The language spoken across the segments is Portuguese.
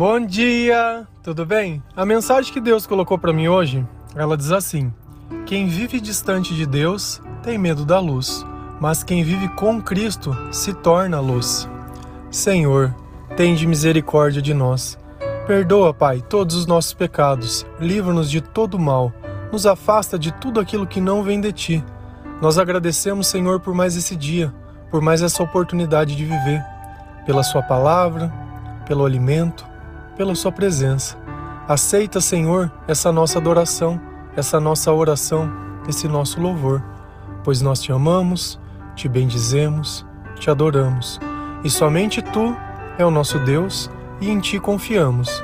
Bom dia, tudo bem? A mensagem que Deus colocou para mim hoje, ela diz assim: Quem vive distante de Deus tem medo da luz, mas quem vive com Cristo se torna luz. Senhor, tende misericórdia de nós. Perdoa, Pai, todos os nossos pecados, livra-nos de todo mal, nos afasta de tudo aquilo que não vem de ti. Nós agradecemos, Senhor, por mais esse dia, por mais essa oportunidade de viver, pela Sua palavra, pelo alimento, pela Sua presença. Aceita, Senhor, essa nossa adoração, essa nossa oração, esse nosso louvor, pois nós te amamos, te bendizemos, te adoramos, e somente Tu é o nosso Deus e em Ti confiamos.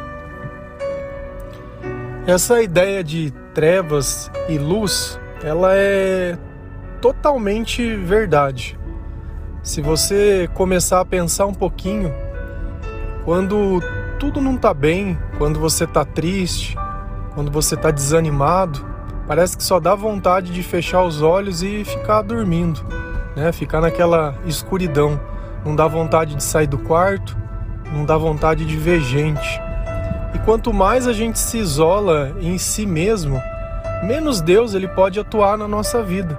Essa ideia de trevas e luz, ela é totalmente verdade. Se você começar a pensar um pouquinho, quando tudo não tá bem, quando você tá triste, quando você tá desanimado, parece que só dá vontade de fechar os olhos e ficar dormindo, né? Ficar naquela escuridão. Não dá vontade de sair do quarto, não dá vontade de ver gente. E quanto mais a gente se isola em si mesmo, menos Deus ele pode atuar na nossa vida.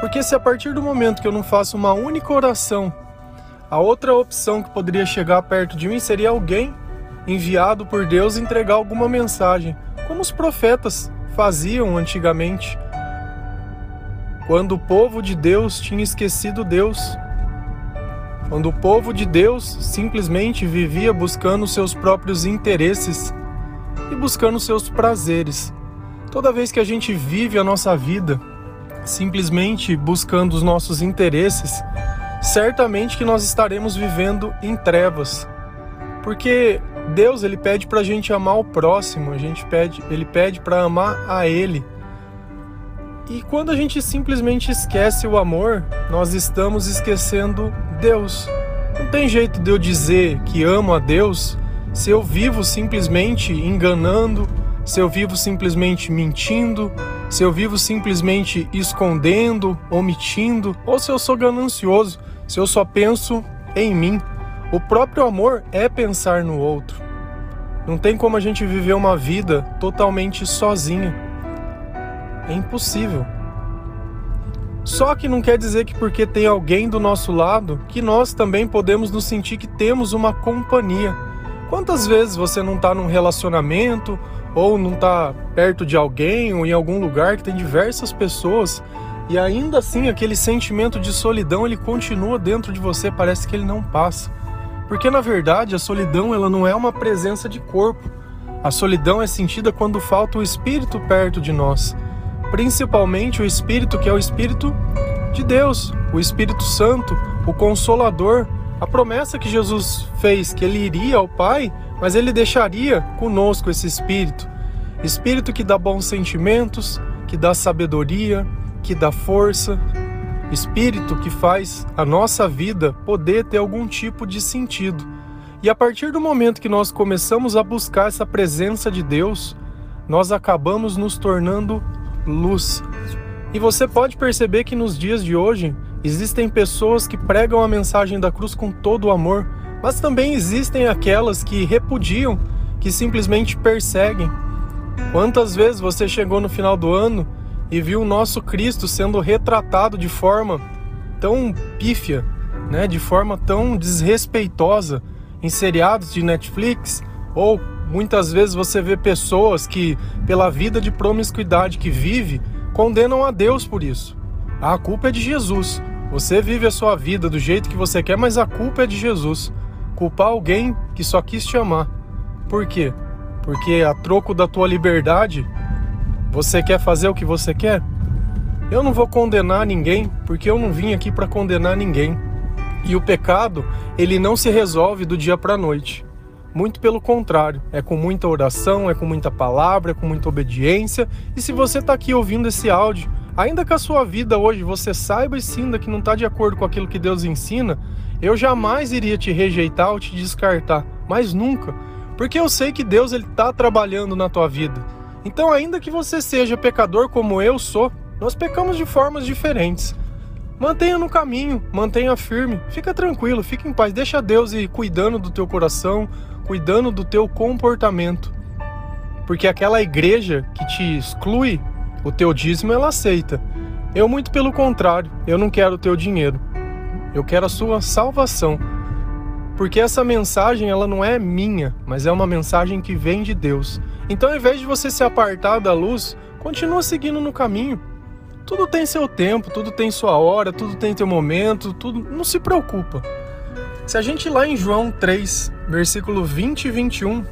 Porque se a partir do momento que eu não faço uma única oração, a outra opção que poderia chegar perto de mim seria alguém enviado por Deus entregar alguma mensagem, como os profetas faziam antigamente, quando o povo de Deus tinha esquecido Deus. Quando o povo de Deus simplesmente vivia buscando seus próprios interesses e buscando seus prazeres. Toda vez que a gente vive a nossa vida simplesmente buscando os nossos interesses, certamente que nós estaremos vivendo em trevas. Porque Deus ele pede para a gente amar o próximo, a gente pede, ele pede para amar a Ele. E quando a gente simplesmente esquece o amor, nós estamos esquecendo Deus. Não tem jeito de eu dizer que amo a Deus se eu vivo simplesmente enganando, se eu vivo simplesmente mentindo, se eu vivo simplesmente escondendo, omitindo, ou se eu sou ganancioso, se eu só penso em mim. O próprio amor é pensar no outro. Não tem como a gente viver uma vida totalmente sozinho. É impossível. Só que não quer dizer que porque tem alguém do nosso lado, que nós também podemos nos sentir que temos uma companhia. Quantas vezes você não está num relacionamento ou não está perto de alguém ou em algum lugar que tem diversas pessoas e ainda assim aquele sentimento de solidão ele continua dentro de você, parece que ele não passa. Porque na verdade a solidão ela não é uma presença de corpo. A solidão é sentida quando falta o espírito perto de nós principalmente o Espírito, que é o Espírito de Deus, o Espírito Santo, o Consolador, a promessa que Jesus fez que ele iria ao Pai, mas ele deixaria conosco esse Espírito. Espírito que dá bons sentimentos, que dá sabedoria, que dá força. Espírito que faz a nossa vida poder ter algum tipo de sentido. E a partir do momento que nós começamos a buscar essa presença de Deus, nós acabamos nos tornando luz. E você pode perceber que nos dias de hoje existem pessoas que pregam a mensagem da cruz com todo o amor, mas também existem aquelas que repudiam, que simplesmente perseguem. Quantas vezes você chegou no final do ano e viu o nosso Cristo sendo retratado de forma tão pífia, né, de forma tão desrespeitosa em seriados de Netflix ou Muitas vezes você vê pessoas que, pela vida de promiscuidade que vive, condenam a Deus por isso. A culpa é de Jesus. Você vive a sua vida do jeito que você quer, mas a culpa é de Jesus. Culpar alguém que só quis te amar. Por quê? Porque a troco da tua liberdade, você quer fazer o que você quer? Eu não vou condenar ninguém, porque eu não vim aqui para condenar ninguém. E o pecado, ele não se resolve do dia para a noite. Muito pelo contrário, é com muita oração, é com muita palavra, é com muita obediência. E se você está aqui ouvindo esse áudio, ainda que a sua vida hoje você saiba e sinta que não está de acordo com aquilo que Deus ensina, eu jamais iria te rejeitar ou te descartar, mas nunca, porque eu sei que Deus ele está trabalhando na tua vida. Então, ainda que você seja pecador como eu sou, nós pecamos de formas diferentes. Mantenha no caminho, mantenha firme, fica tranquilo, fica em paz, deixa Deus ir cuidando do teu coração, cuidando do teu comportamento. Porque aquela igreja que te exclui o teu dízimo, ela aceita. Eu, muito pelo contrário, eu não quero o teu dinheiro. Eu quero a sua salvação. Porque essa mensagem, ela não é minha, mas é uma mensagem que vem de Deus. Então, ao invés de você se apartar da luz, continua seguindo no caminho. Tudo tem seu tempo, tudo tem sua hora, tudo tem seu momento, tudo. Não se preocupa. Se a gente lá em João 3, versículo 20 e 21,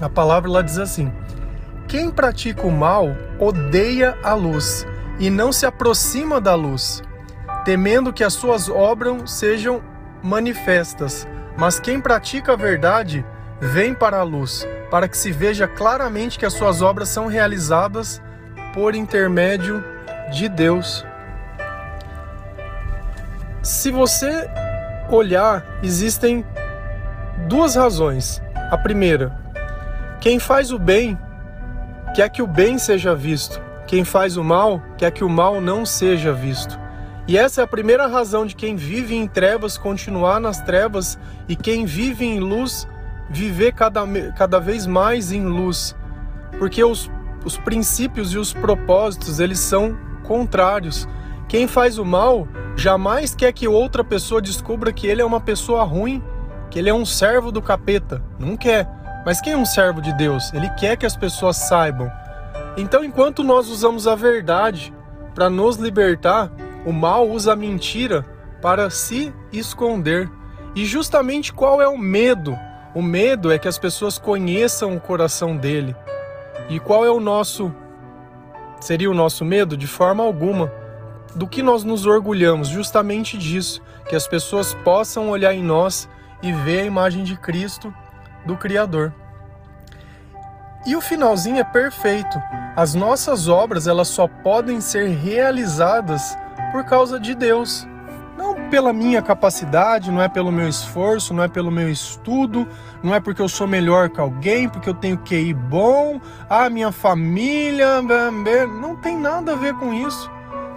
a palavra lá diz assim: Quem pratica o mal odeia a luz e não se aproxima da luz, temendo que as suas obras sejam manifestas. Mas quem pratica a verdade vem para a luz, para que se veja claramente que as suas obras são realizadas por intermédio de Deus. Se você olhar, existem duas razões. A primeira, quem faz o bem quer que o bem seja visto. Quem faz o mal quer que o mal não seja visto. E essa é a primeira razão de quem vive em trevas continuar nas trevas e quem vive em luz viver cada, cada vez mais em luz. Porque os, os princípios e os propósitos eles são contrários. Quem faz o mal jamais quer que outra pessoa descubra que ele é uma pessoa ruim, que ele é um servo do capeta. Não quer. Mas quem é um servo de Deus? Ele quer que as pessoas saibam. Então, enquanto nós usamos a verdade para nos libertar, o mal usa a mentira para se esconder. E justamente qual é o medo? O medo é que as pessoas conheçam o coração dele. E qual é o nosso seria o nosso medo? De forma alguma. Do que nós nos orgulhamos? Justamente disso, que as pessoas possam olhar em nós e ver a imagem de Cristo, do Criador. E o finalzinho é perfeito. As nossas obras, elas só podem ser realizadas por causa de Deus pela minha capacidade, não é pelo meu esforço, não é pelo meu estudo, não é porque eu sou melhor que alguém, porque eu tenho QI bom, a minha família, não tem nada a ver com isso.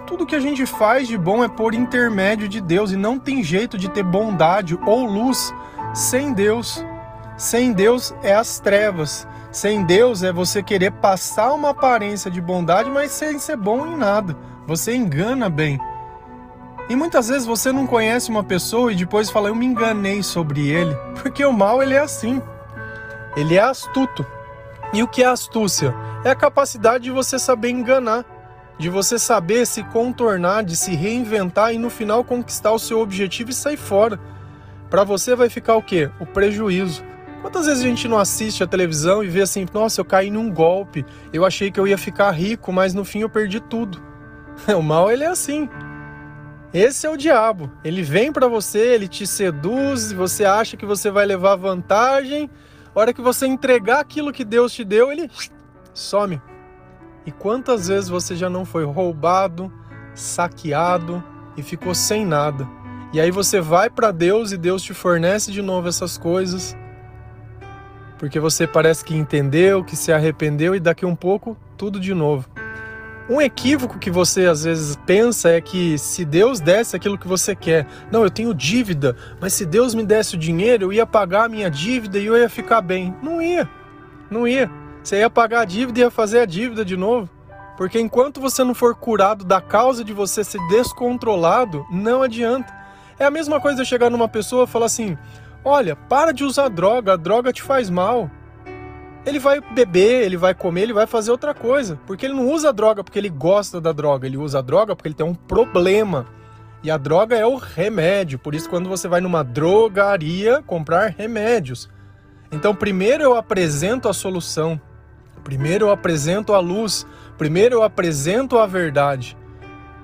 Tudo que a gente faz de bom é por intermédio de Deus e não tem jeito de ter bondade ou luz sem Deus. Sem Deus é as trevas. Sem Deus é você querer passar uma aparência de bondade, mas sem ser bom em nada. Você engana bem. E muitas vezes você não conhece uma pessoa e depois fala, eu me enganei sobre ele. Porque o mal ele é assim. Ele é astuto. E o que é astúcia? É a capacidade de você saber enganar, de você saber se contornar, de se reinventar e no final conquistar o seu objetivo e sair fora. Para você vai ficar o quê? O prejuízo. Quantas vezes a gente não assiste a televisão e vê assim, nossa, eu caí num golpe, eu achei que eu ia ficar rico, mas no fim eu perdi tudo. O mal ele é assim. Esse é o diabo. Ele vem para você, ele te seduz, você acha que você vai levar vantagem. A hora que você entregar aquilo que Deus te deu, ele some. E quantas vezes você já não foi roubado, saqueado e ficou sem nada? E aí você vai para Deus e Deus te fornece de novo essas coisas. Porque você parece que entendeu, que se arrependeu e daqui um pouco tudo de novo. Um equívoco que você às vezes pensa é que se Deus desse aquilo que você quer, não, eu tenho dívida, mas se Deus me desse o dinheiro, eu ia pagar a minha dívida e eu ia ficar bem. Não ia, não ia. Você ia pagar a dívida e ia fazer a dívida de novo. Porque enquanto você não for curado da causa de você ser descontrolado, não adianta. É a mesma coisa eu chegar numa pessoa e falar assim: olha, para de usar droga, a droga te faz mal ele vai beber, ele vai comer, ele vai fazer outra coisa. Porque ele não usa droga porque ele gosta da droga, ele usa droga porque ele tem um problema. E a droga é o remédio. Por isso, quando você vai numa drogaria comprar remédios. Então, primeiro eu apresento a solução. Primeiro eu apresento a luz. Primeiro eu apresento a verdade.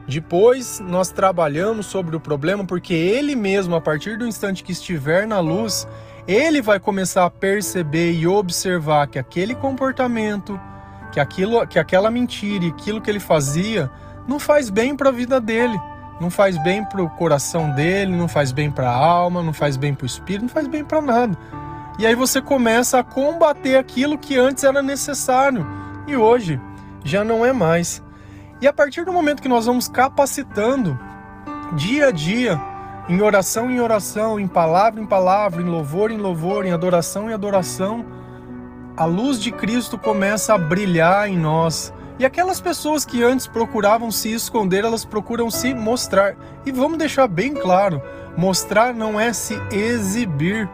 Depois nós trabalhamos sobre o problema, porque ele mesmo, a partir do instante que estiver na luz, ele vai começar a perceber e observar que aquele comportamento, que aquilo, que aquela mentira e aquilo que ele fazia não faz bem para a vida dele, não faz bem para o coração dele, não faz bem para a alma, não faz bem para o espírito, não faz bem para nada. E aí você começa a combater aquilo que antes era necessário e hoje já não é mais. E a partir do momento que nós vamos capacitando dia a dia, em oração em oração, em palavra em palavra, em louvor em louvor, em adoração em adoração, a luz de Cristo começa a brilhar em nós. E aquelas pessoas que antes procuravam se esconder, elas procuram se mostrar. E vamos deixar bem claro: mostrar não é se exibir.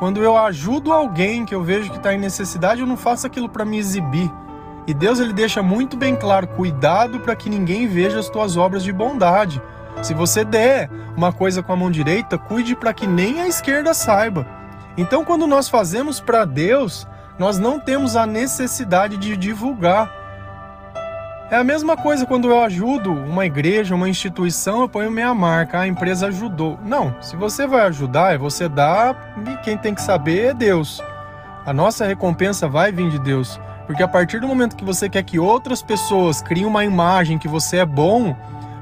Quando eu ajudo alguém que eu vejo que está em necessidade, eu não faço aquilo para me exibir. E Deus ele deixa muito bem claro: cuidado para que ninguém veja as tuas obras de bondade. Se você der uma coisa com a mão direita, cuide para que nem a esquerda saiba. Então, quando nós fazemos para Deus, nós não temos a necessidade de divulgar. É a mesma coisa quando eu ajudo uma igreja, uma instituição, eu ponho minha marca, a empresa ajudou. Não, se você vai ajudar, é você dar e quem tem que saber é Deus. A nossa recompensa vai vir de Deus. Porque a partir do momento que você quer que outras pessoas criem uma imagem que você é bom,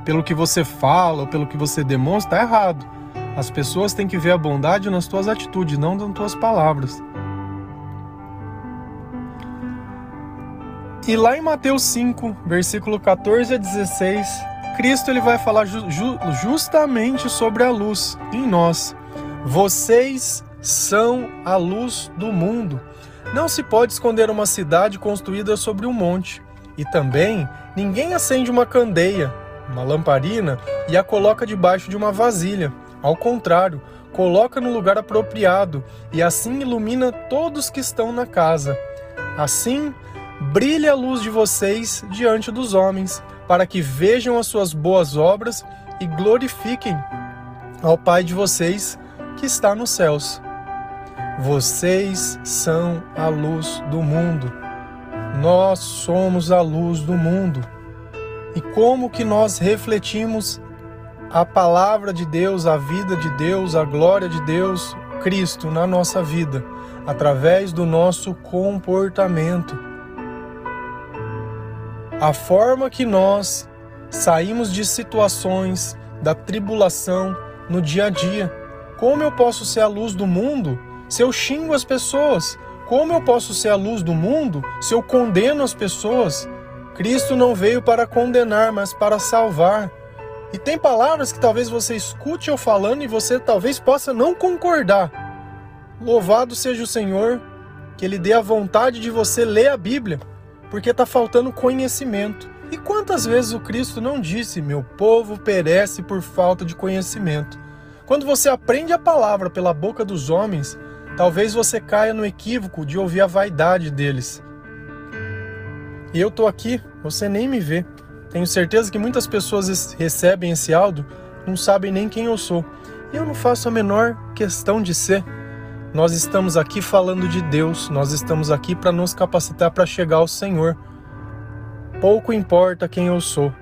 pelo que você fala ou pelo que você demonstra, está errado. As pessoas têm que ver a bondade nas tuas atitudes, não nas tuas palavras. E lá em Mateus 5, versículo 14 a 16, Cristo ele vai falar ju justamente sobre a luz em nós. Vocês são a luz do mundo. Não se pode esconder uma cidade construída sobre um monte. E também ninguém acende uma candeia, uma lamparina, e a coloca debaixo de uma vasilha. Ao contrário, coloca no lugar apropriado e assim ilumina todos que estão na casa. Assim, brilhe a luz de vocês diante dos homens, para que vejam as suas boas obras e glorifiquem ao Pai de vocês que está nos céus. Vocês são a luz do mundo. Nós somos a luz do mundo. E como que nós refletimos a palavra de Deus, a vida de Deus, a glória de Deus, Cristo na nossa vida, através do nosso comportamento a forma que nós saímos de situações da tribulação no dia a dia. Como eu posso ser a luz do mundo se eu xingo as pessoas? Como eu posso ser a luz do mundo se eu condeno as pessoas? Cristo não veio para condenar, mas para salvar. E tem palavras que talvez você escute eu falando e você talvez possa não concordar. Louvado seja o Senhor, que Ele dê a vontade de você ler a Bíblia porque está faltando conhecimento. E quantas vezes o Cristo não disse: Meu povo perece por falta de conhecimento? Quando você aprende a palavra pela boca dos homens, talvez você caia no equívoco de ouvir a vaidade deles. E eu tô aqui, você nem me vê. Tenho certeza que muitas pessoas recebem esse áudio, não sabem nem quem eu sou. E eu não faço a menor questão de ser. Nós estamos aqui falando de Deus, nós estamos aqui para nos capacitar para chegar ao Senhor. Pouco importa quem eu sou.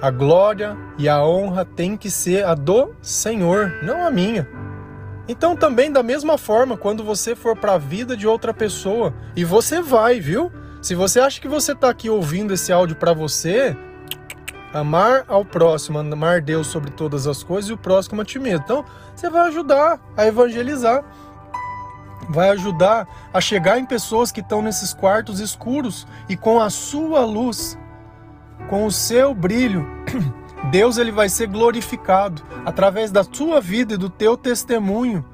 A glória e a honra tem que ser a do Senhor, não a minha. Então também da mesma forma, quando você for para a vida de outra pessoa, e você vai, viu? Se você acha que você está aqui ouvindo esse áudio para você, amar ao próximo, amar Deus sobre todas as coisas e o próximo a ti mesmo. Então, você vai ajudar a evangelizar vai ajudar a chegar em pessoas que estão nesses quartos escuros e com a sua luz, com o seu brilho, Deus ele vai ser glorificado através da sua vida e do teu testemunho.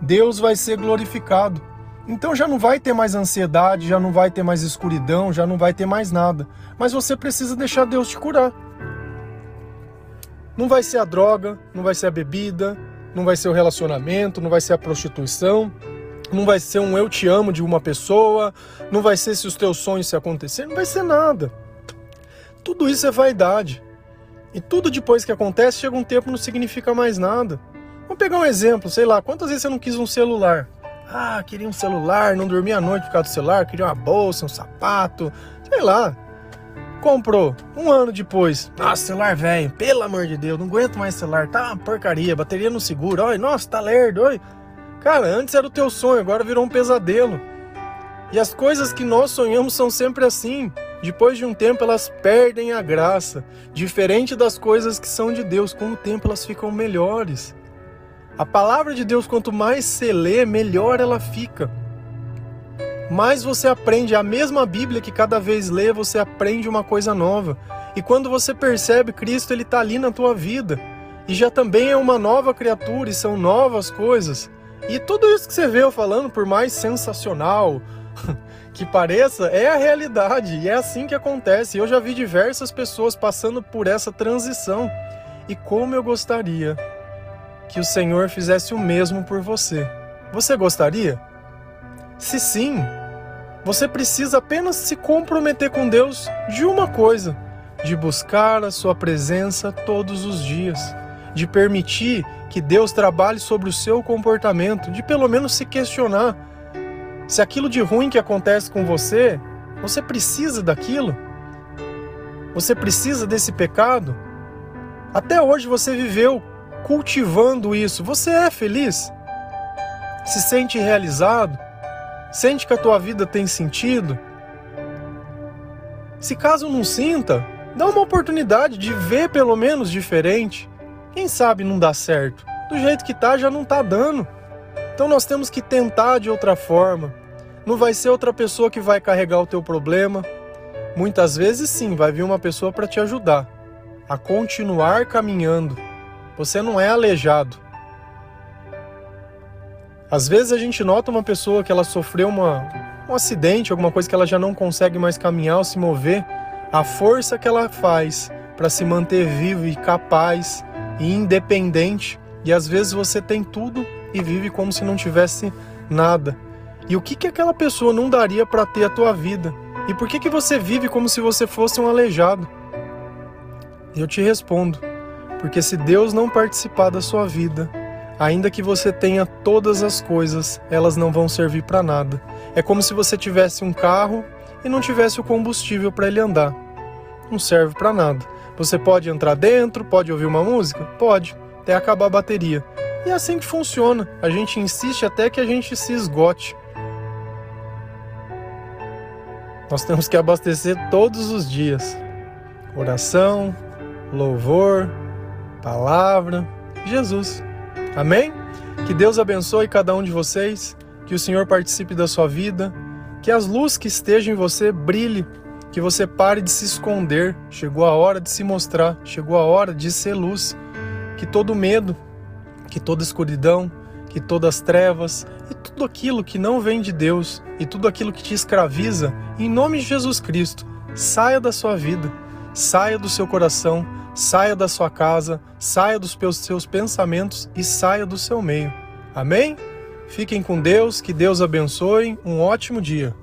Deus vai ser glorificado. Então já não vai ter mais ansiedade, já não vai ter mais escuridão, já não vai ter mais nada. Mas você precisa deixar Deus te curar. Não vai ser a droga, não vai ser a bebida, não vai ser o relacionamento, não vai ser a prostituição, não vai ser um eu te amo de uma pessoa, não vai ser se os teus sonhos se acontecerem, não vai ser nada. Tudo isso é vaidade. E tudo depois que acontece, chega um tempo não significa mais nada. Vamos pegar um exemplo, sei lá, quantas vezes você não quis um celular? Ah, queria um celular, não dormia à noite por causa do celular, queria uma bolsa, um sapato, sei lá. Comprou. Um ano depois, nossa, celular velho, pelo amor de Deus, não aguento mais celular, tá uma porcaria, bateria no seguro, oi, nossa, tá lerdo, oi. Cara, antes era o teu sonho, agora virou um pesadelo. E as coisas que nós sonhamos são sempre assim. Depois de um tempo elas perdem a graça, diferente das coisas que são de Deus, com o tempo elas ficam melhores. A palavra de Deus, quanto mais você lê, melhor ela fica. Mais você aprende a mesma Bíblia que cada vez lê, você aprende uma coisa nova. E quando você percebe Cristo, ele está ali na tua vida. e já também é uma nova criatura e são novas coisas. E tudo isso que você vê eu falando, por mais sensacional que pareça, é a realidade e é assim que acontece. Eu já vi diversas pessoas passando por essa transição e como eu gostaria que o Senhor fizesse o mesmo por você. Você gostaria? Se sim, você precisa apenas se comprometer com Deus de uma coisa: de buscar a Sua presença todos os dias, de permitir que Deus trabalhe sobre o seu comportamento, de pelo menos se questionar se aquilo de ruim que acontece com você, você precisa daquilo? Você precisa desse pecado? Até hoje você viveu cultivando isso. Você é feliz? Se sente realizado? Sente que a tua vida tem sentido? Se caso não sinta, dá uma oportunidade de ver pelo menos diferente. Quem sabe não dá certo. Do jeito que tá, já não tá dando. Então nós temos que tentar de outra forma. Não vai ser outra pessoa que vai carregar o teu problema. Muitas vezes sim, vai vir uma pessoa para te ajudar a continuar caminhando. Você não é aleijado. Às vezes a gente nota uma pessoa que ela sofreu uma, um acidente, alguma coisa que ela já não consegue mais caminhar ou se mover, a força que ela faz para se manter vivo e capaz e independente, e às vezes você tem tudo e vive como se não tivesse nada. E o que que aquela pessoa não daria para ter a tua vida? E por que que você vive como se você fosse um aleijado? Eu te respondo, porque se Deus não participar da sua vida, ainda que você tenha todas as coisas, elas não vão servir para nada. É como se você tivesse um carro e não tivesse o combustível para ele andar. Não serve para nada. Você pode entrar dentro, pode ouvir uma música? Pode, até acabar a bateria. E é assim que funciona. A gente insiste até que a gente se esgote. Nós temos que abastecer todos os dias. Oração, louvor, palavra, Jesus. Amém? Que Deus abençoe cada um de vocês, que o Senhor participe da sua vida, que as luzes que estejam em você brilhe, que você pare de se esconder. Chegou a hora de se mostrar, chegou a hora de ser luz. Que todo medo, que toda escuridão, que todas as trevas e tudo aquilo que não vem de Deus e tudo aquilo que te escraviza, em nome de Jesus Cristo, saia da sua vida, saia do seu coração, saia da sua casa, saia dos seus pensamentos e saia do seu meio. Amém? Fiquem com Deus, que Deus abençoe. Um ótimo dia.